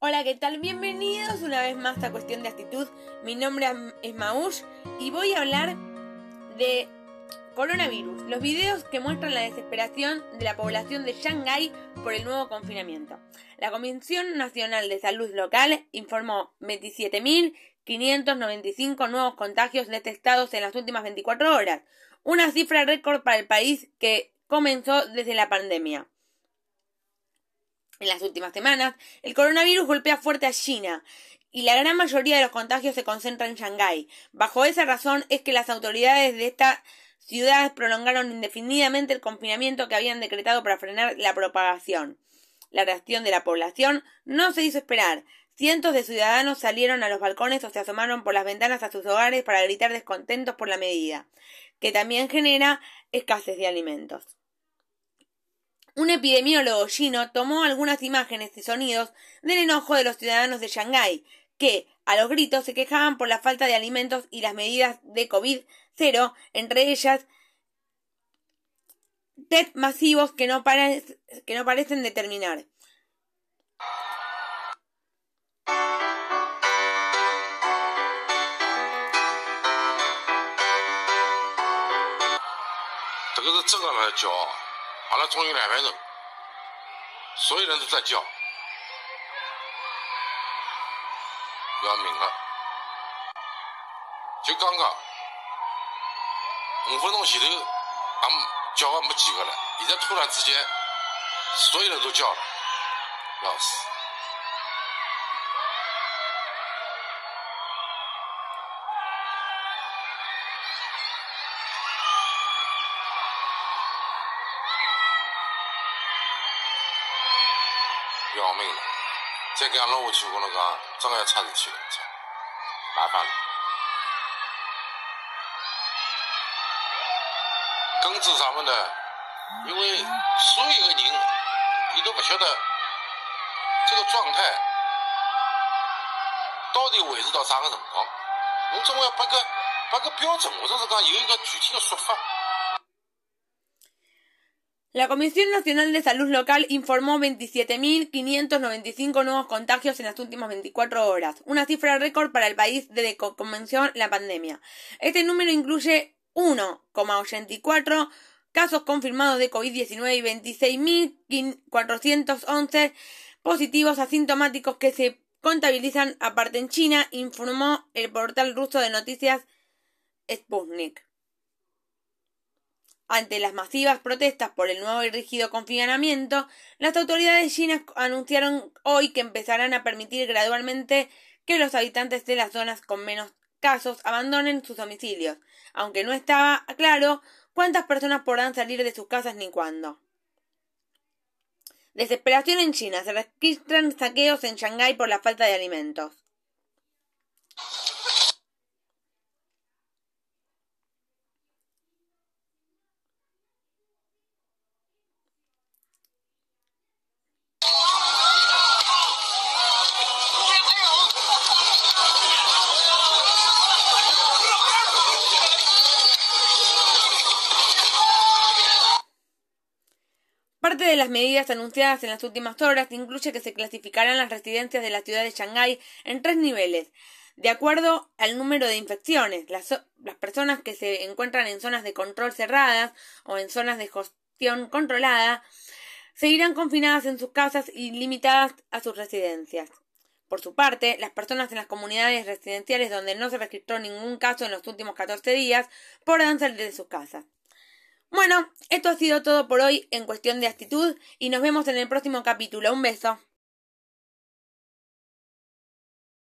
Hola, ¿qué tal? Bienvenidos una vez más a Cuestión de Actitud. Mi nombre es Maush y voy a hablar de coronavirus, los videos que muestran la desesperación de la población de Shanghái por el nuevo confinamiento. La Comisión Nacional de Salud Local informó 27.595 nuevos contagios detectados en las últimas 24 horas, una cifra récord para el país que comenzó desde la pandemia. En las últimas semanas, el coronavirus golpea fuerte a China y la gran mayoría de los contagios se concentra en Shanghái. Bajo esa razón es que las autoridades de esta ciudad prolongaron indefinidamente el confinamiento que habían decretado para frenar la propagación. La reacción de la población no se hizo esperar. Cientos de ciudadanos salieron a los balcones o se asomaron por las ventanas a sus hogares para gritar descontentos por la medida, que también genera escasez de alimentos. Un epidemiólogo chino tomó algunas imágenes y sonidos del enojo de los ciudadanos de Shanghái, que, a los gritos, se quejaban por la falta de alimentos y las medidas de COVID-0, entre ellas test masivos que no, que no parecen determinar. 好了，终于两分钟，所有人都在叫，要命了！就刚刚五分钟前头，俺叫的没几个了，现在突然之间，所有人都叫了，要死！要命了！再这样弄下去，我跟侬讲，真要出事体了，麻烦了。根治啥么呢？因为所有的人，你都不晓得这个状态到底维持到啥个辰光。侬总要把个把个标准，或者是讲有一个具体的说法。La Comisión Nacional de Salud Local informó 27.595 nuevos contagios en las últimas 24 horas, una cifra récord para el país desde que comenzó la pandemia. Este número incluye 1,84 casos confirmados de COVID-19 y 26.411 positivos asintomáticos que se contabilizan aparte en China, informó el portal ruso de noticias Sputnik. Ante las masivas protestas por el nuevo y rígido confinamiento, las autoridades chinas anunciaron hoy que empezarán a permitir gradualmente que los habitantes de las zonas con menos casos abandonen sus domicilios, aunque no estaba claro cuántas personas podrán salir de sus casas ni cuándo. Desesperación en China. Se registran saqueos en Shanghái por la falta de alimentos. Parte de las medidas anunciadas en las últimas horas incluye que se clasificarán las residencias de la ciudad de Shanghái en tres niveles, de acuerdo al número de infecciones. Las, las personas que se encuentran en zonas de control cerradas o en zonas de gestión controlada seguirán confinadas en sus casas y limitadas a sus residencias. Por su parte, las personas en las comunidades residenciales donde no se registró ningún caso en los últimos 14 días podrán salir de sus casas. Bueno, esto ha sido todo por hoy en cuestión de actitud y nos vemos en el próximo capítulo. Un beso.